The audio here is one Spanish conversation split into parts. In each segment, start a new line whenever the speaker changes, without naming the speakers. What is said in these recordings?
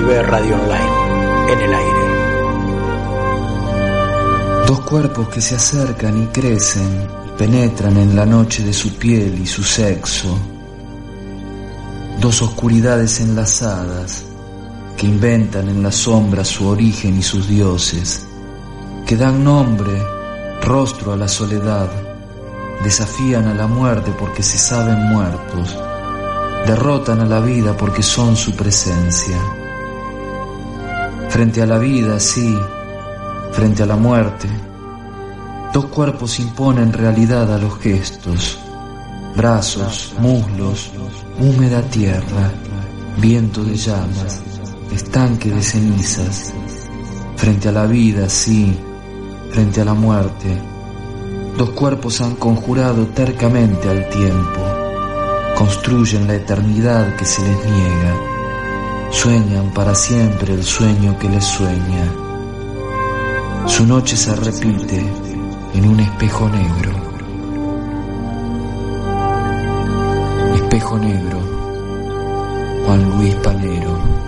Ve Radio Online, en el aire.
Dos cuerpos que se acercan y crecen penetran en la noche de su piel y su sexo. Dos oscuridades enlazadas que inventan en la sombra su origen y sus dioses, que dan nombre, rostro a la soledad, desafían a la muerte porque se saben muertos, derrotan a la vida porque son su presencia. Frente a la vida, sí, frente a la muerte, dos cuerpos imponen realidad a los gestos, brazos, muslos, húmeda tierra, viento de llamas, estanque de cenizas. Frente a la vida, sí, frente a la muerte, dos cuerpos han conjurado tercamente al tiempo, construyen la eternidad que se les niega Sueñan para siempre el sueño que les sueña. Su noche se repite en un espejo negro. Espejo negro, Juan Luis Palero.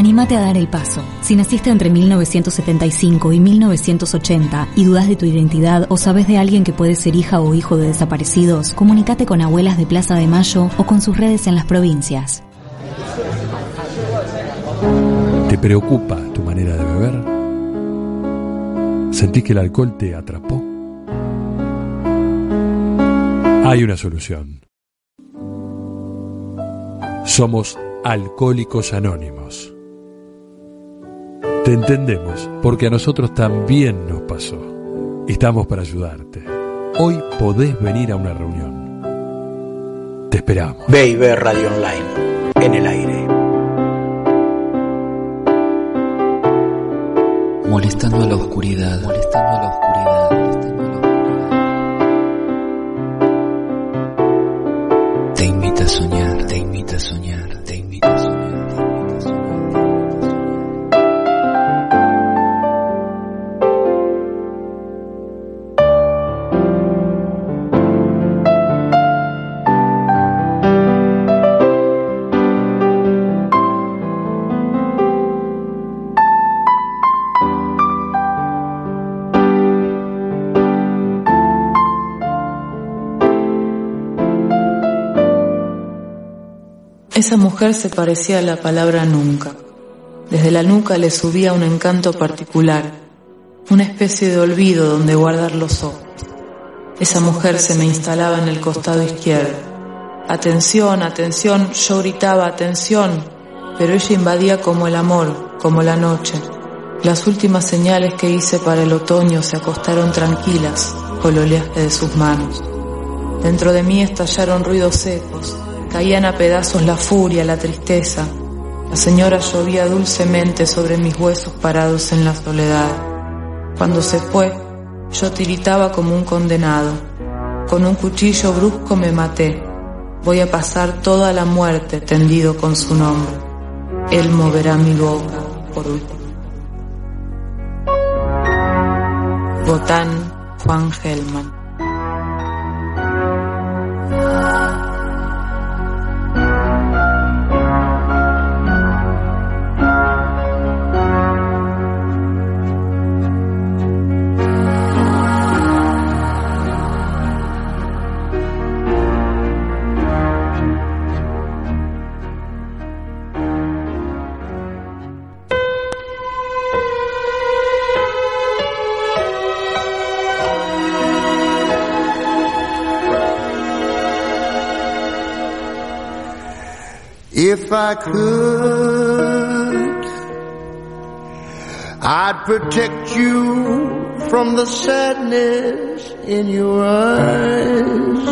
Anímate a dar el paso. Si naciste entre 1975 y 1980 y dudas de tu identidad o sabes de alguien que puede ser hija o hijo de desaparecidos, comunícate con abuelas de Plaza de Mayo o con sus redes en las provincias.
¿Te preocupa tu manera de beber? ¿Sentís que el alcohol te atrapó? Hay una solución. Somos Alcohólicos Anónimos. Te entendemos porque a nosotros también nos pasó. Estamos para ayudarte. Hoy podés venir a una reunión. Te esperamos.
Ve Radio Online en el aire.
molestando a la oscuridad, molestando a la oscuridad, molestando a la oscuridad. Te invita a soñar, te invita a soñar,
Esa mujer se parecía a la palabra nunca. Desde la nuca le subía un encanto particular, una especie de olvido donde guardar los ojos. Esa mujer se me instalaba en el costado izquierdo. Atención, atención, yo gritaba atención, pero ella invadía como el amor, como la noche. Las últimas señales que hice para el otoño se acostaron tranquilas con el oleaje de sus manos. Dentro de mí estallaron ruidos secos, caían a pedazos la furia, la tristeza. La señora llovía dulcemente sobre mis huesos parados en la soledad. Cuando se fue, yo tiritaba como un condenado. Con un cuchillo brusco me maté. Voy a pasar toda la muerte tendido con su nombre. Él moverá mi boca por último. Botán Juan Gelman.
If I could, I'd protect you from the sadness in your eyes.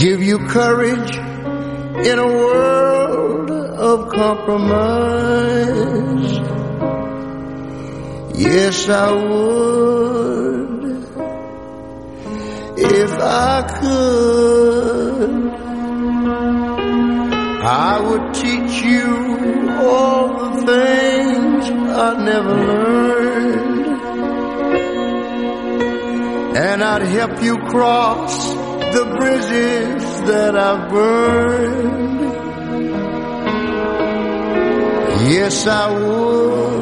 Give you courage in a world of compromise. Yes, I would. If I could. I would teach you all the things I never learned. And I'd help you cross the bridges that I've burned. Yes, I would.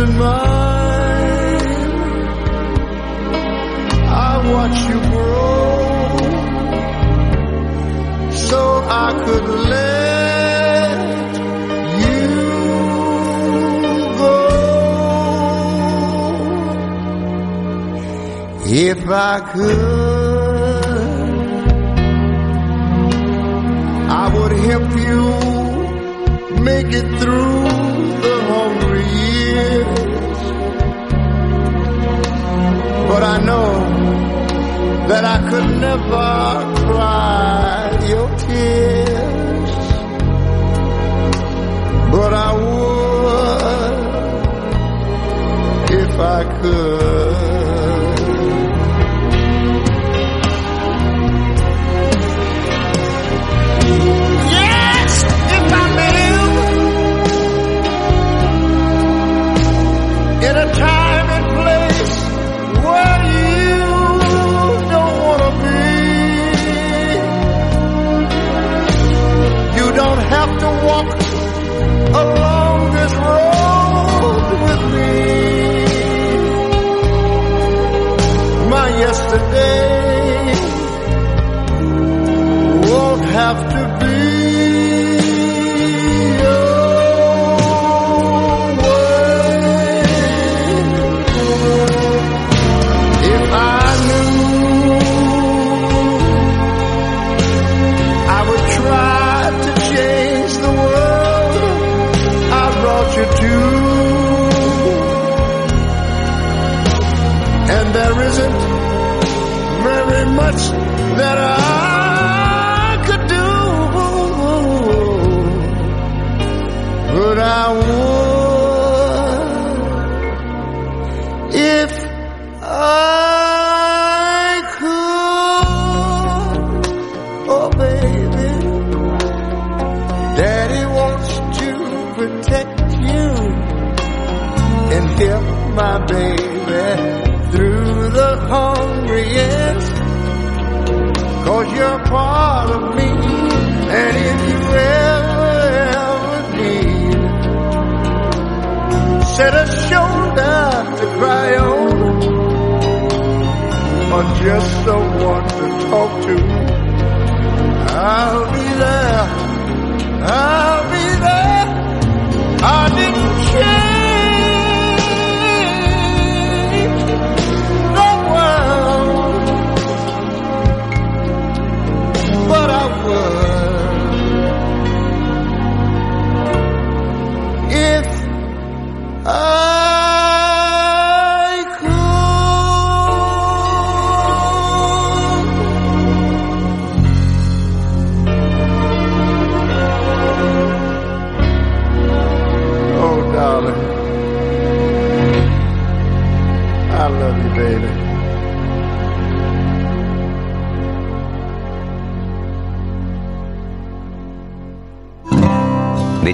Isn't mine. I watch you grow so I could let you go. If I could, I would help you make it through But I know that I could never cry your tears, but I would if I could. On, or just someone to talk to,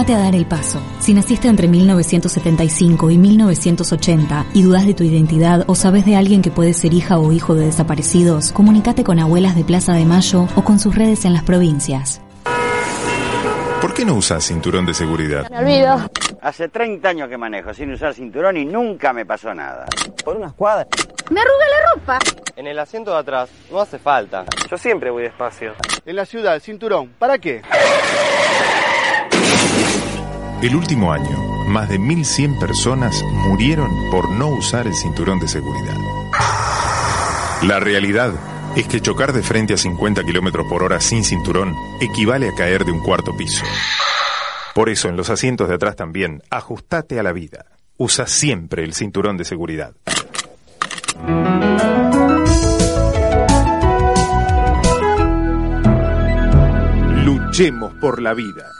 Anímate a dar el paso. Si naciste entre 1975 y 1980 y dudas de tu identidad o sabes de alguien que puede ser hija o hijo de desaparecidos, comunícate con abuelas de Plaza de Mayo o con sus redes en las provincias.
¿Por qué no usas cinturón de seguridad?
Me olvido.
Hace 30 años que manejo sin usar cinturón y nunca me pasó nada.
Por unas cuadras. Me arruga la ropa.
En el asiento de atrás no hace falta. Yo siempre voy despacio.
En la ciudad, el cinturón. ¿Para qué?
El último año, más de 1.100 personas murieron por no usar el cinturón de seguridad. La realidad es que chocar de frente a 50 kilómetros por hora sin cinturón equivale a caer de un cuarto piso. Por eso, en los asientos de atrás también, ajustate a la vida. Usa siempre el cinturón de seguridad. Luchemos por la vida.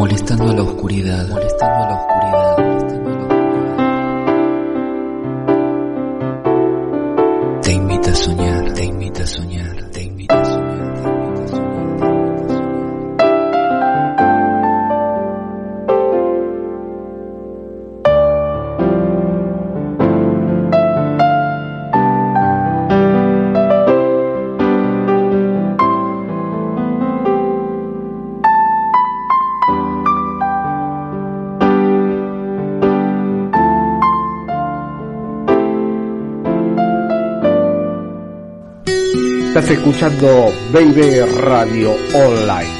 Molestando a la oscuridad, la oscuridad,
escuchando Baby Radio Online.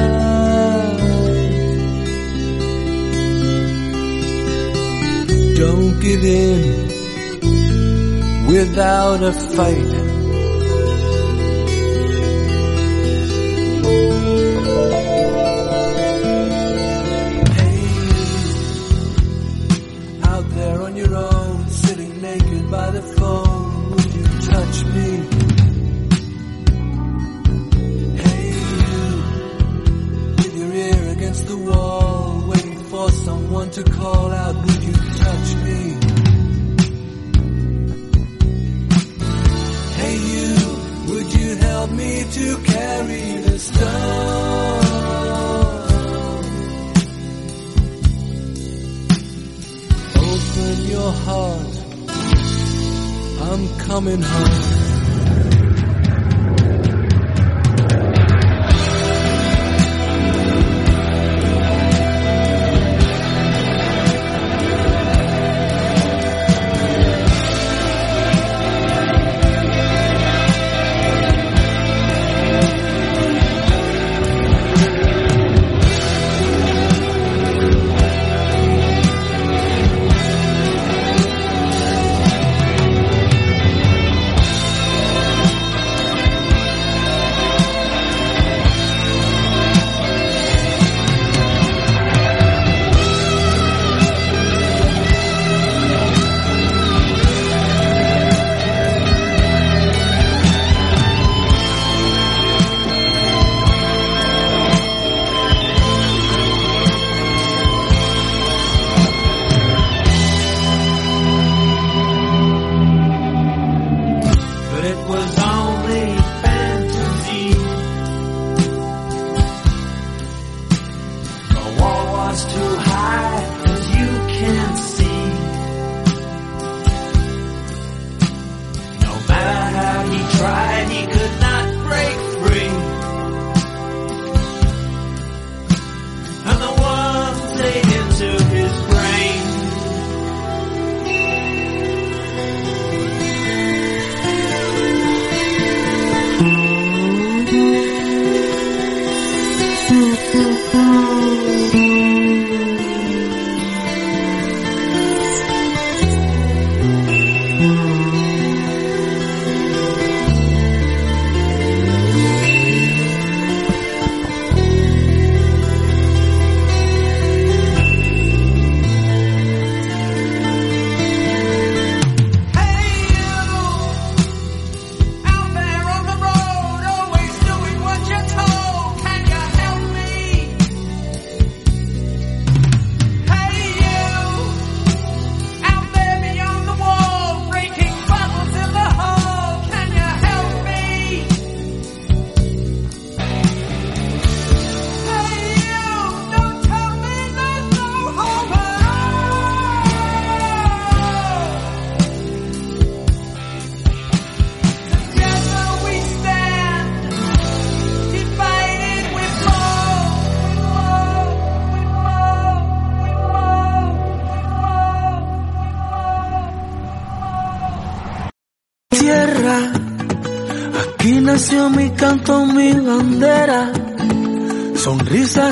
Don't give in without a fight. Coming home.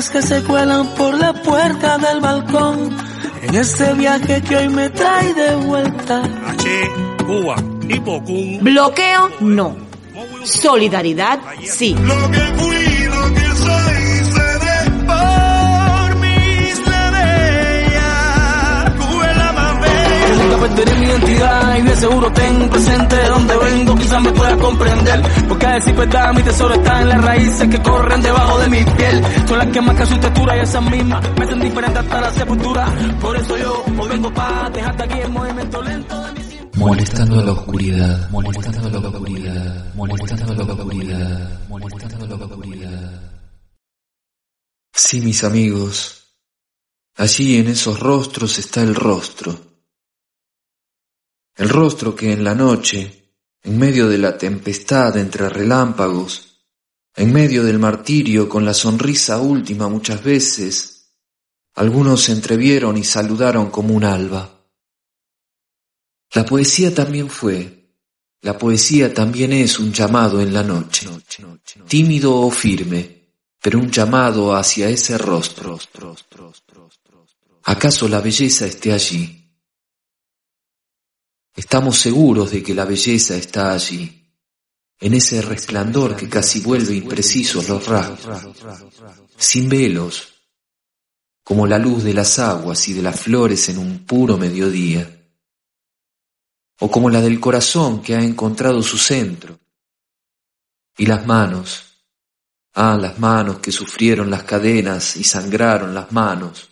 fantasmas que se cuelan por la puerta del balcón en este viaje que hoy me trae de vuelta.
Cuba y
Bloqueo no. Solidaridad sí.
Lo que fui, lo que soy,
seré por mis estrellas. Cuba la más bella identidad y de seguro ten presente de donde vengo, quizás me puedas comprender. Porque a decir verdad, mi tesoro está en las raíces que corren debajo de mi piel. Son las que marcan su textura y esas mismas me hacen diferente hasta la sepultura. Por eso yo hoy vengo para dejarte aquí el movimiento lento de mi
Molestando a la oscuridad, molestando a la oscuridad, molestando a la oscuridad, molestando a la oscuridad. Sí, mis amigos, allí en esos rostros está el rostro. El rostro que en la noche, en medio de la tempestad entre relámpagos, en medio del martirio con la sonrisa última muchas veces, algunos se entrevieron y saludaron como un alba. La poesía también fue, la poesía también es un llamado en la noche, tímido o firme, pero un llamado hacia ese rostro. ¿Acaso la belleza esté allí? Estamos seguros de que la belleza está allí, en ese resplandor que casi vuelve imprecisos los rasgos, sin velos, como la luz de las aguas y de las flores en un puro mediodía o como la del corazón que ha encontrado su centro. Y las manos, ah, las manos que sufrieron las cadenas y sangraron las manos,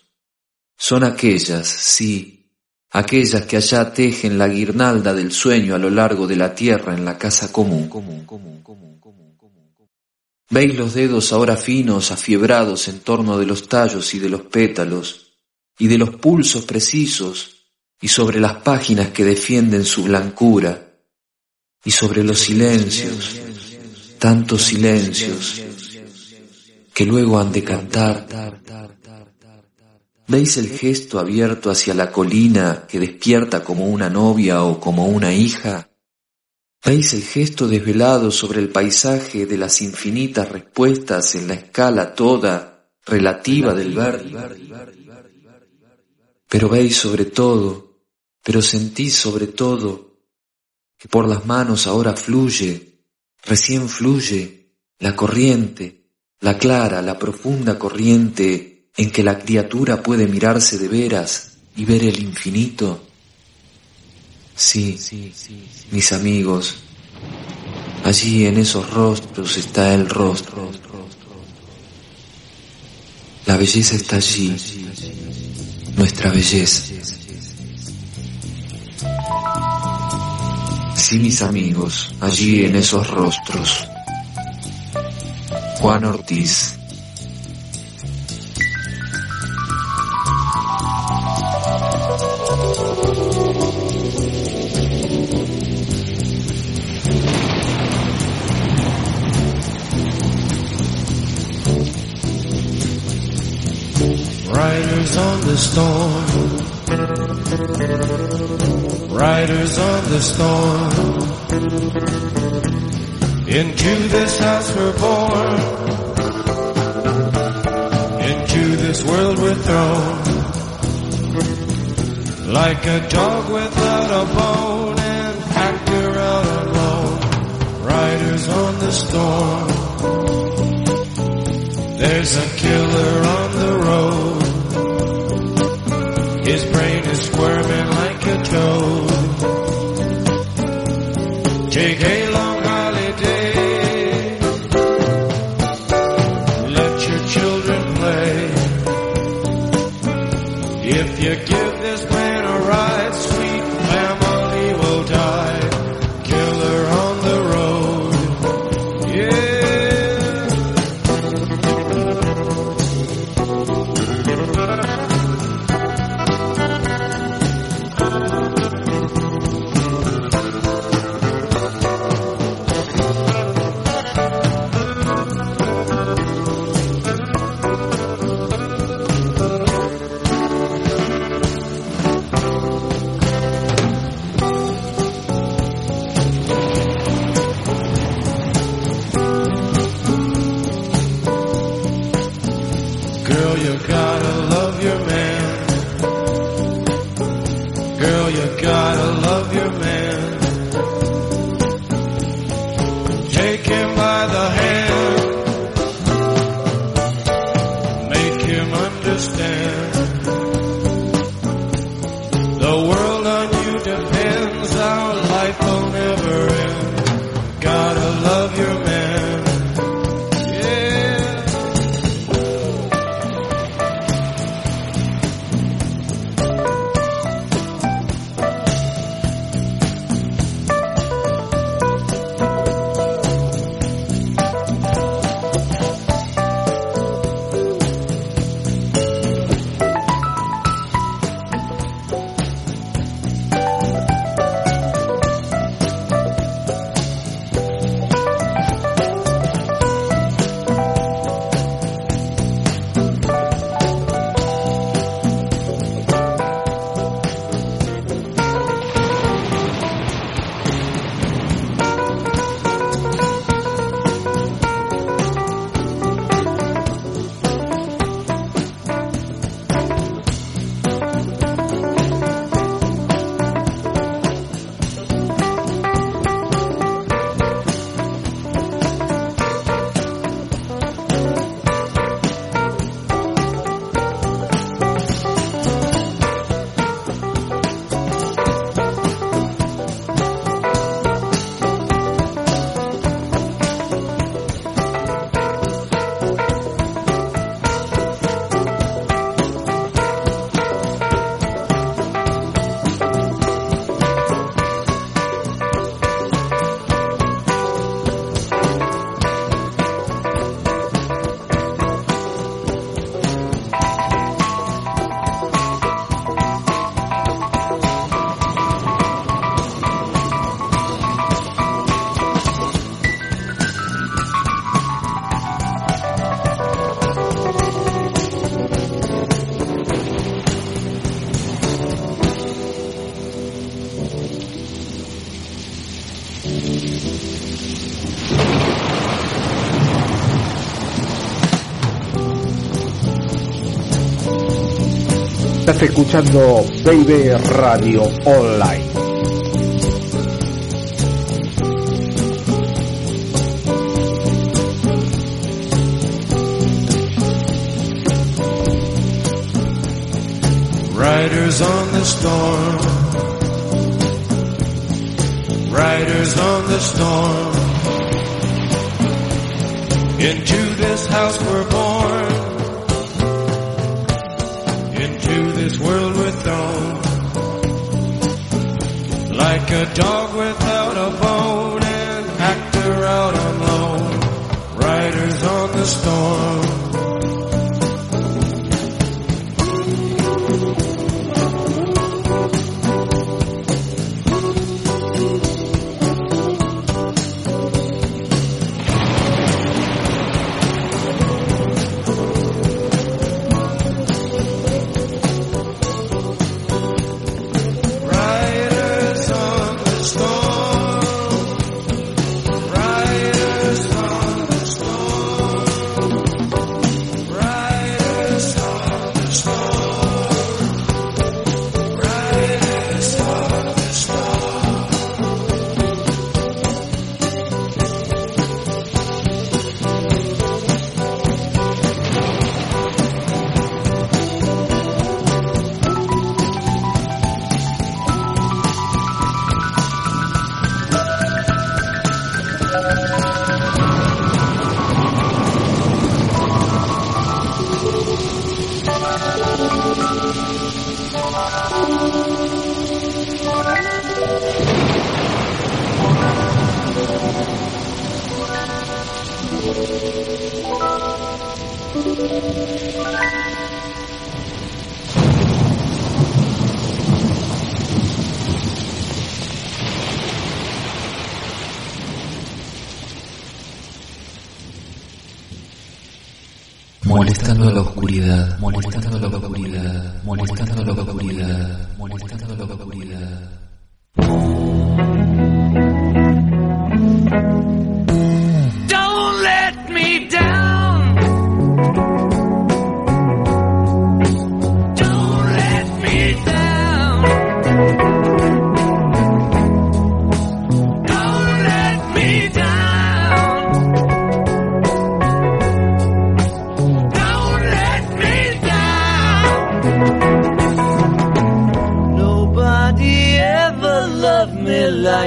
son aquellas, sí, aquellas que allá tejen la guirnalda del sueño a lo largo de la tierra en la casa común. Veis los dedos ahora finos, afiebrados en torno de los tallos y de los pétalos, y de los pulsos precisos y sobre las páginas que defienden su blancura, y sobre los silencios, tantos silencios, que luego han de cantar. ¿Veis el gesto abierto hacia la colina que despierta como una novia o como una hija? ¿Veis el gesto desvelado sobre el paisaje de las infinitas respuestas en la escala toda relativa del verde? Pero veis sobre todo pero sentís sobre todo que por las manos ahora fluye, recién fluye, la corriente, la clara, la profunda corriente en que la criatura puede mirarse de veras y ver el infinito. Sí, mis amigos, allí en esos rostros está el rostro. La belleza está allí, nuestra belleza. Sí, mis amigos, allí en esos rostros. Juan Ortiz.
Storm Riders on the storm. Into this house we're born. Into this world we're thrown. Like a dog without a bone and packed out alone. Riders on the storm. There's a killer on the road.
Estás escuchando Baby Radio Online.
Riders on the storm. Riders on the storm. Into this house we're born. Like a dog without a bone, an actor out on loan. Riders on the storm.
Molestando la oscuridad, molestando la oscuridad, molestando la oscuridad, molestando la oscuridad.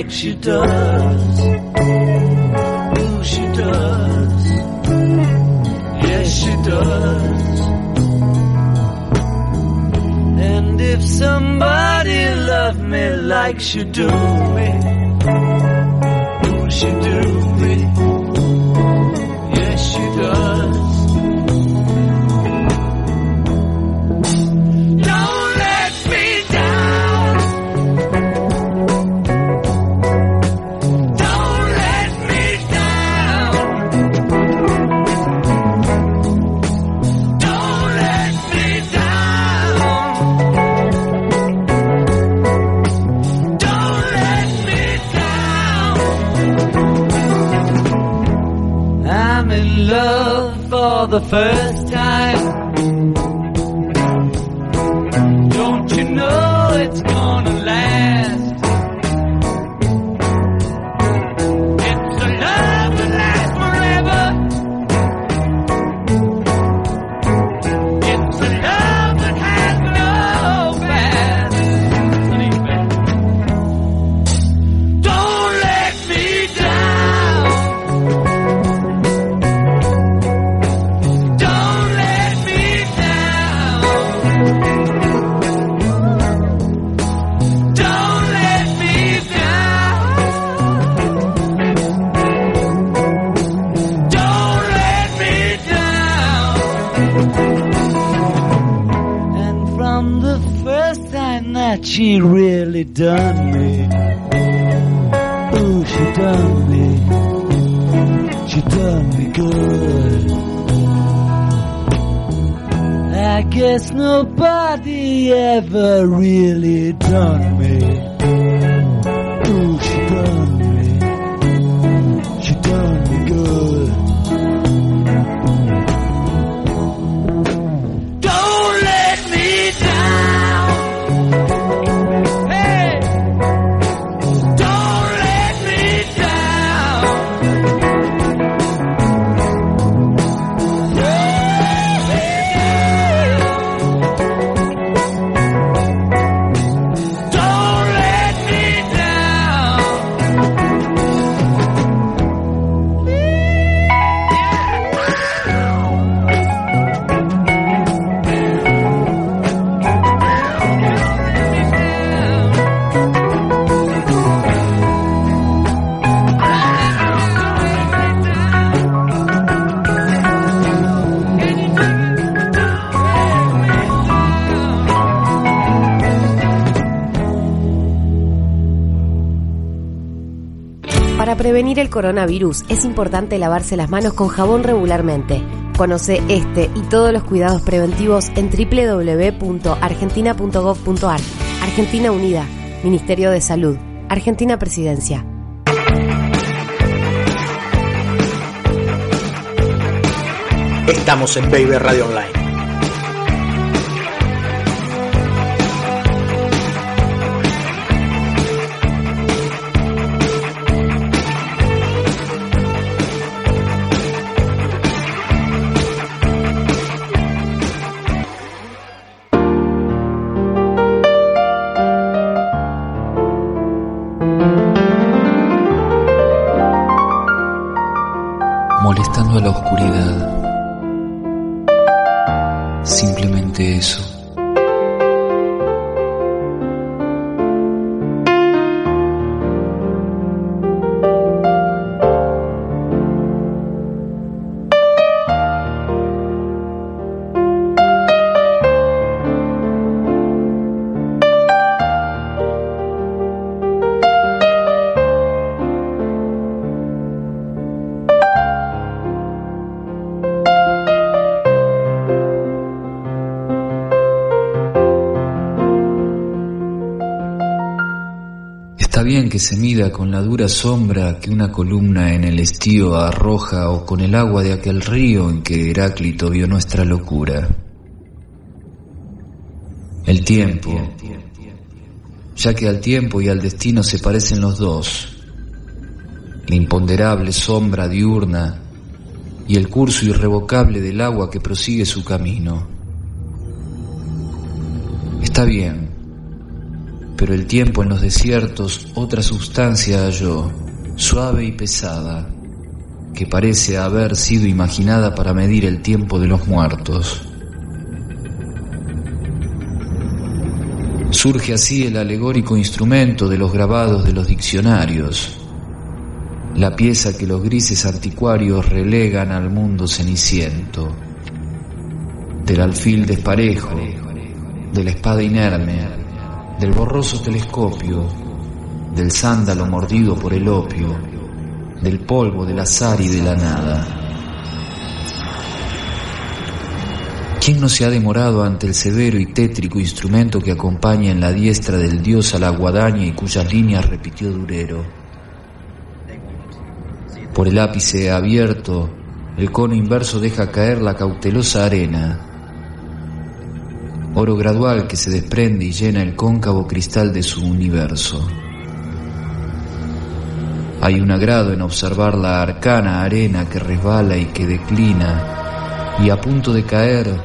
Like she does. Ooh, she does. Yes, she does. And if somebody loved me like she do me, ooh, she do me. Yes, she does. The first
prevenir el coronavirus es importante lavarse las manos con jabón regularmente. Conoce este y todos los cuidados preventivos en www.argentina.gov.ar. Argentina Unida, Ministerio de Salud, Argentina Presidencia.
Estamos en Baby Radio Online.
Se mida con la dura sombra que una columna en el estío arroja o con el agua de aquel río en que Heráclito vio nuestra locura. El tiempo, ya que al tiempo y al destino se parecen los dos, la imponderable sombra diurna y el curso irrevocable del agua que prosigue su camino. Está bien, pero el tiempo en los desiertos otra sustancia halló, suave y pesada, que parece haber sido imaginada para medir el tiempo de los muertos. Surge así el alegórico instrumento de los grabados de los diccionarios, la pieza que los grises anticuarios relegan al mundo ceniciento, del alfil desparejo, de la espada inerme, del borroso telescopio, del sándalo mordido por el opio, del polvo del azar y de la nada. ¿Quién no se ha demorado ante el severo y tétrico instrumento que acompaña en la diestra del dios a la guadaña y cuyas líneas repitió Durero? Por el ápice abierto, el cono inverso deja caer la cautelosa arena, oro gradual que se desprende y llena el cóncavo cristal de su universo. Hay un agrado en observar la arcana arena que resbala y que declina, y a punto de caer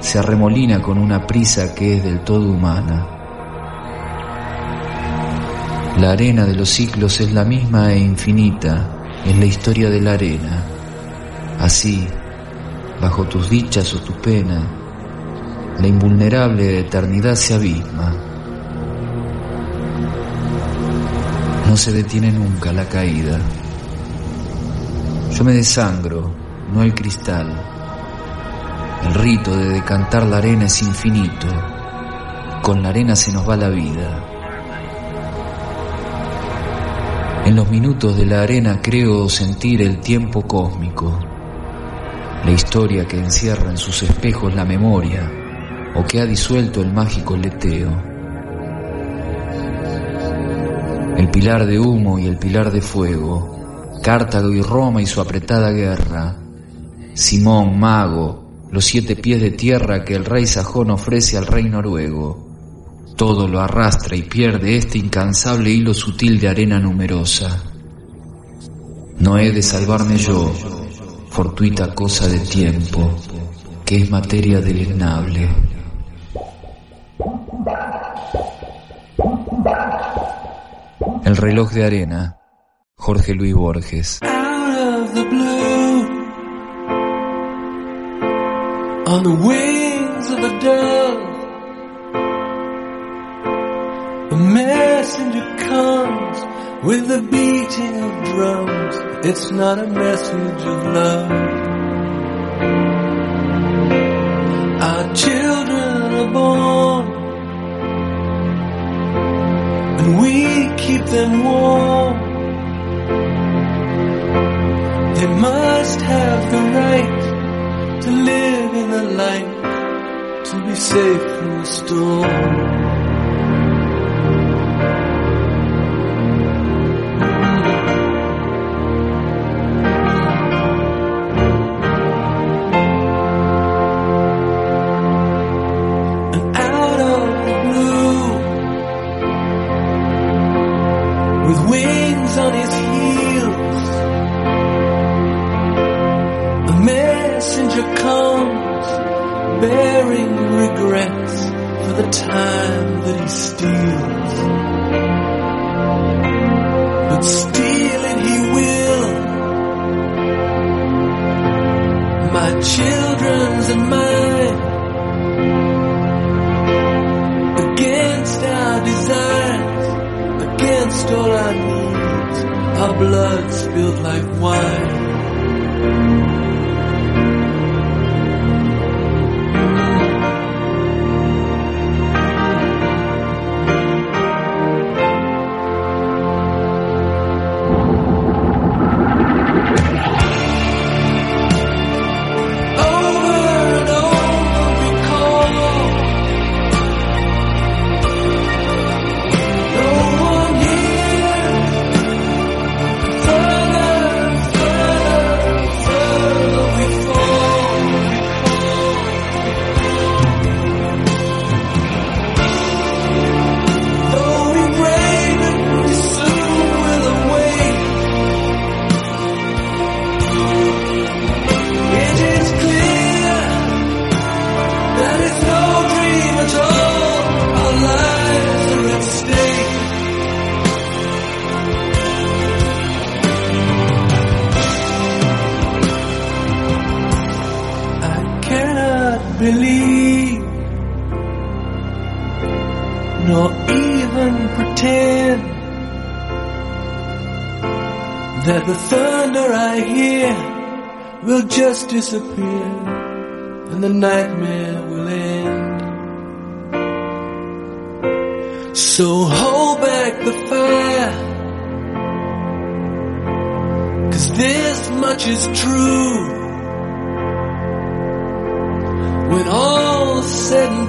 se arremolina con una prisa que es del todo humana. La arena de los ciclos es la misma e infinita, es la historia de la arena. Así, bajo tus dichas o tu pena, la invulnerable eternidad se abisma. No se detiene nunca la caída. Yo me desangro, no el cristal. El rito de decantar la arena es infinito. Con la arena se nos va la vida. En los minutos de la arena creo sentir el tiempo cósmico, la historia que encierra en sus espejos la memoria o que ha disuelto el mágico leteo. El pilar de humo y el pilar de fuego, Cartago y Roma y su apretada guerra, Simón, mago, los siete pies de tierra que el rey sajón ofrece al rey noruego. Todo lo arrastra y pierde este incansable hilo sutil de arena numerosa. No he de salvarme yo, fortuita cosa de tiempo, que es materia deleznable. El reloj de arena, Jorge Luis Borges.
on the wings of a dove. A messenger comes with the beating of drums. It's not a message of love. them warm. They must have the right to live in the light, to be safe from the storm. Thunder I hear will just disappear and the nightmare will end. So hold back the fire, cause this much is true. When all's said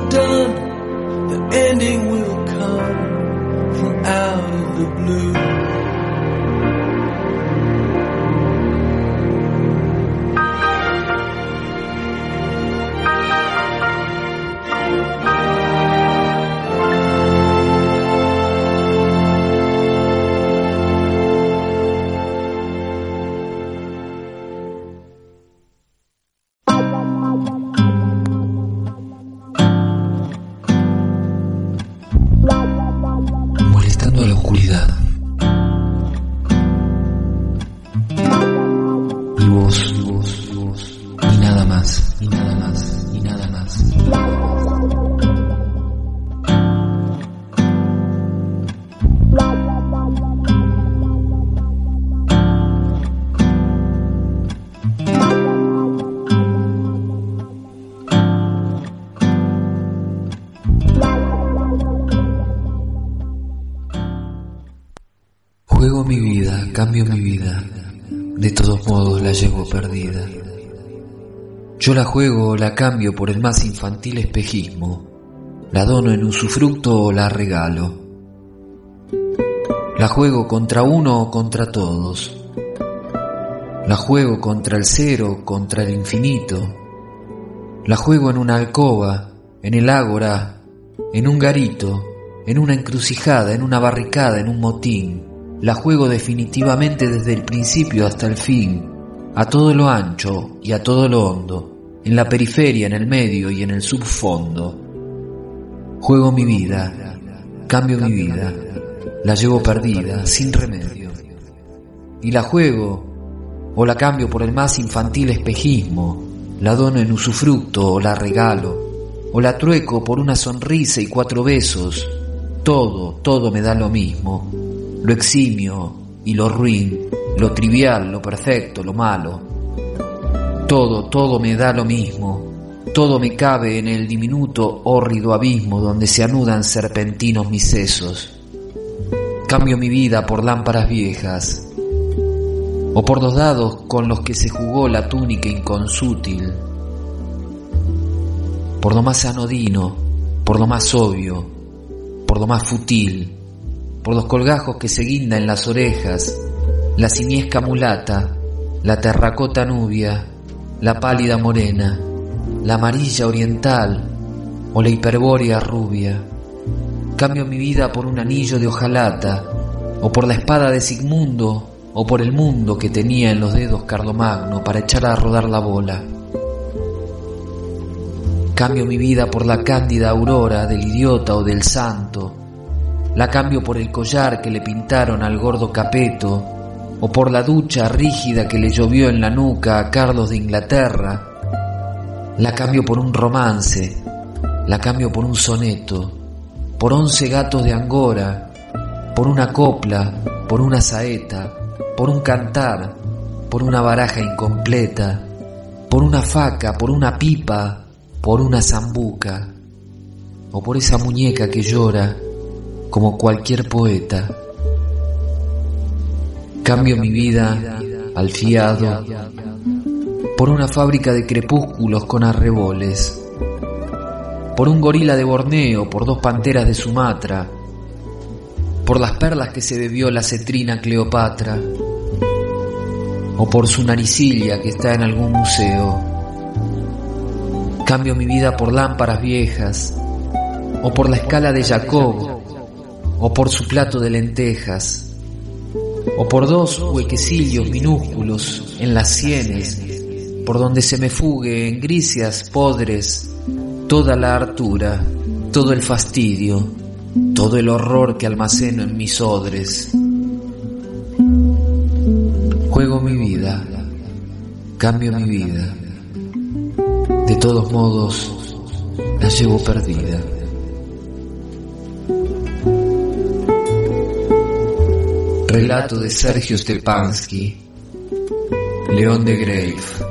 cambio mi vida, de todos modos la llevo perdida. Yo la juego o la cambio por el más infantil espejismo, la dono en usufructo o la regalo. La juego contra uno o contra todos. La juego contra el cero, contra el infinito. La juego en una alcoba, en el ágora, en un garito, en una encrucijada, en una barricada, en un motín. La juego definitivamente desde el principio hasta el fin, a todo lo ancho y a todo lo hondo, en la periferia, en el medio y en el subfondo. Juego mi vida, cambio mi vida, la llevo perdida, sin remedio. Y la juego o la cambio por el más infantil espejismo, la dono en usufructo o la regalo, o la trueco por una sonrisa y cuatro besos. Todo, todo me da lo mismo, lo eximio y lo ruin, lo trivial, lo perfecto, lo malo. Todo, todo me da lo mismo, todo me cabe en el diminuto, hórrido abismo donde se anudan serpentinos mis sesos. Cambio mi vida por lámparas viejas, o por los dados con los que se jugó la túnica inconsútil. por lo más anodino, por lo más obvio, por lo más futil, por los colgajos que se guinda en las orejas, la simiesca mulata, la terracota nubia, la pálida morena, la amarilla oriental o la hiperbórea rubia. Cambio mi vida por un anillo de hojalata, o por la espada de Sigmundo, o por el mundo que tenía en los dedos Carlomagno para echar a rodar la bola. Cambio mi vida por la cándida aurora del idiota o del santo. La cambio por el collar que le pintaron al gordo Capeto, o por la ducha rígida que le llovió en la nuca a Carlos de Inglaterra. La cambio por un romance, la cambio por un soneto, por once gatos de Angora, por una copla, por una saeta, por un cantar, por una baraja incompleta, por una faca, por una pipa, por una zambuca, o por esa muñeca que llora como cualquier poeta. Cambio mi vida al fiado por una fábrica de crepúsculos con arreboles, por un gorila de Borneo, por dos panteras de Sumatra, por las perlas que se bebió la cetrina Cleopatra, o por su naricilla que está en algún museo. Cambio mi vida por lámparas viejas, o por la escala de Jacob, o por su plato de lentejas, o por dos huequecillos minúsculos en las sienes, por donde se me fugue en grisias podres toda la hartura, todo el fastidio, todo el horror que almaceno en mis odres. Juego mi vida, cambio mi vida. De todos modos, la llevo perdida. Relato de Sergio Stepansky, León de Grave.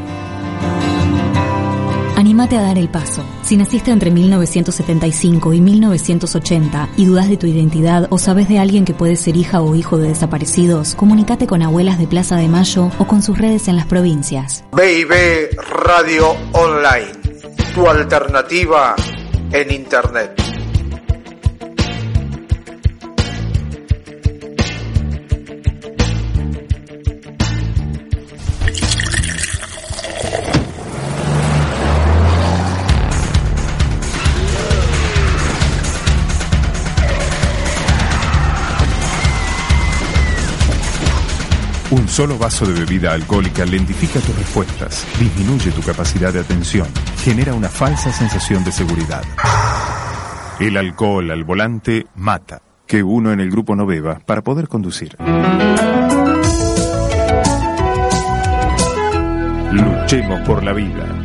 Anímate a dar el paso. Si naciste entre 1975 y 1980 y dudas de tu identidad o sabes de alguien que puede ser hija o hijo de desaparecidos, comunícate con abuelas de Plaza de Mayo o con sus redes en las provincias.
B&B Radio Online, tu alternativa en Internet.
Solo vaso de bebida alcohólica lentifica tus respuestas, disminuye tu capacidad de atención, genera una falsa sensación de seguridad. El alcohol al volante mata. Que uno en el grupo no beba para poder conducir. Luchemos por la vida.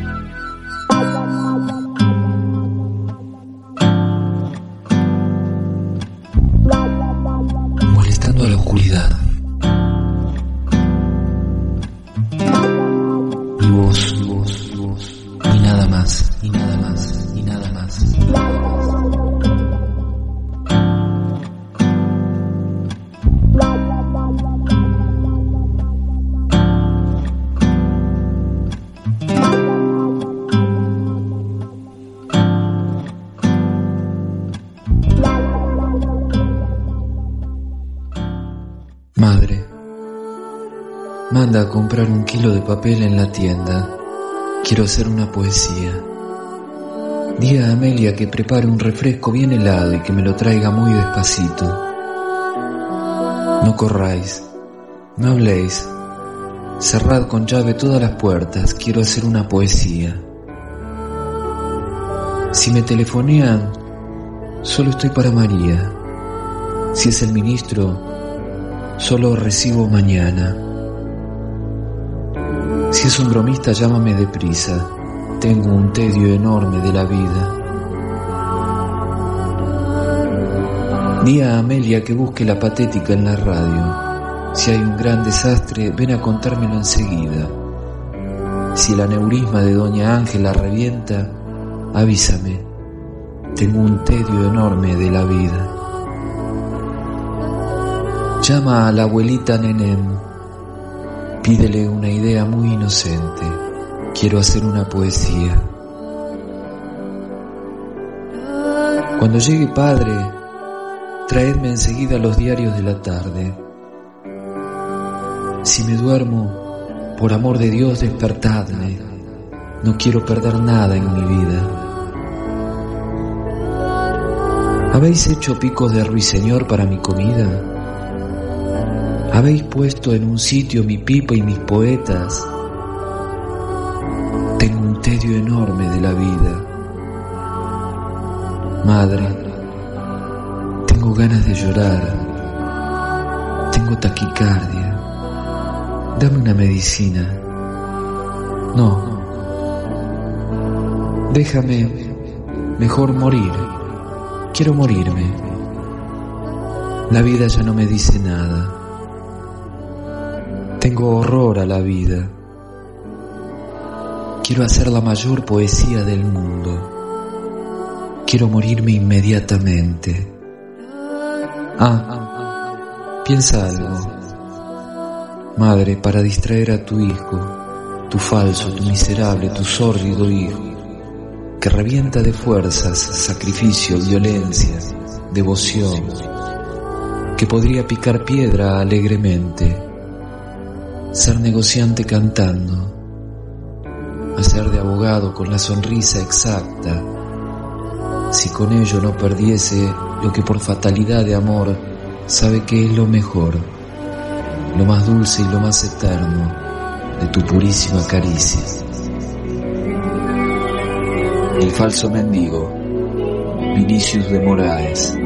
A comprar un kilo de papel en la tienda. Quiero hacer una poesía. Di a Amelia que prepare un refresco bien helado y que me lo traiga muy despacito. No corráis, no habléis. Cerrad con llave todas las puertas. Quiero hacer una poesía. Si me telefonean, solo estoy para María. Si es el ministro, solo recibo mañana. Si es un bromista, llámame deprisa. Tengo un tedio enorme de la vida. Di a Amelia que busque la patética en la radio. Si hay un gran desastre, ven a contármelo enseguida. Si el aneurisma de Doña Ángela revienta, avísame. Tengo un tedio enorme de la vida. Llama a la abuelita Nenem. Pídele una idea muy inocente. Quiero hacer una poesía. Cuando llegue padre, traedme enseguida los diarios de la tarde. Si me duermo, por amor de Dios, despertadme. No quiero perder nada en mi vida. ¿Habéis hecho picos de ruiseñor para mi comida? ¿Habéis puesto en un sitio mi pipa y mis poetas? Tengo un tedio enorme de la vida. Madre, tengo ganas de llorar. Tengo taquicardia. Dame una medicina. No. Déjame mejor morir. Quiero morirme. La vida ya no me dice nada. Tengo horror a la vida. Quiero hacer la mayor poesía del mundo. Quiero morirme inmediatamente. Ah, piensa algo. Madre, para distraer a tu hijo, tu falso, tu miserable, tu sórdido hijo, que revienta de fuerzas, sacrificio, violencia, devoción, que podría picar piedra alegremente, ser negociante cantando, hacer de abogado con la sonrisa exacta, si con ello no perdiese lo que por fatalidad de amor sabe que es lo mejor, lo más dulce y lo más eterno de tu purísima caricia. El falso mendigo, Vinicius de Moraes.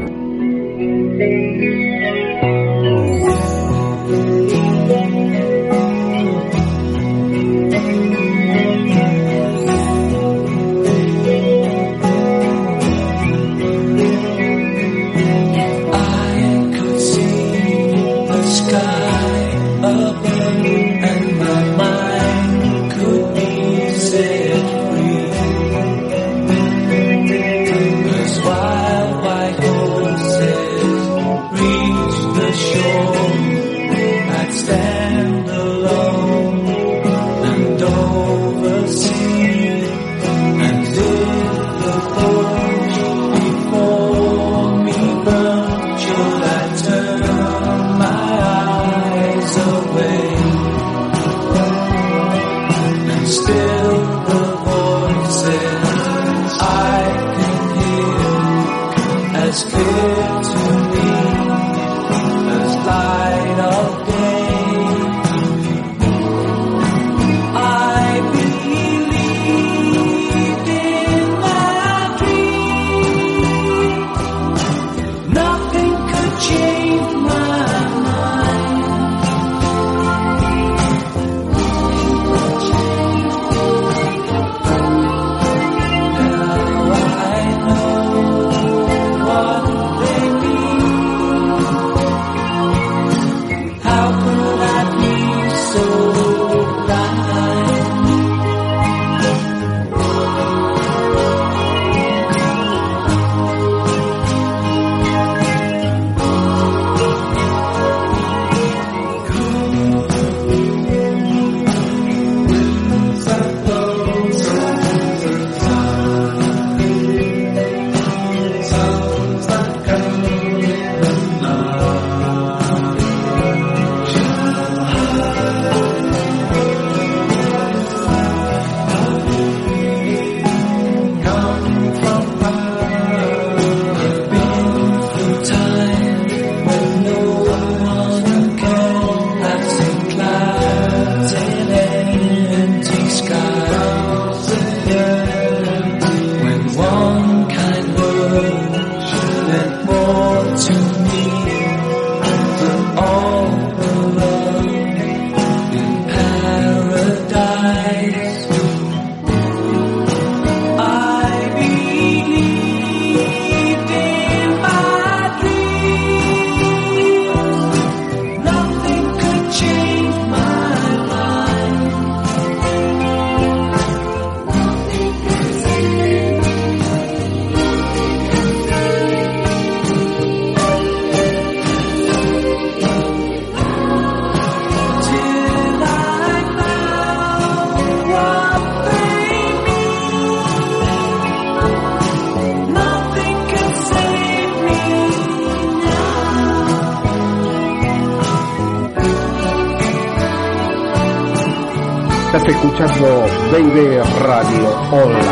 Baby Radio Online.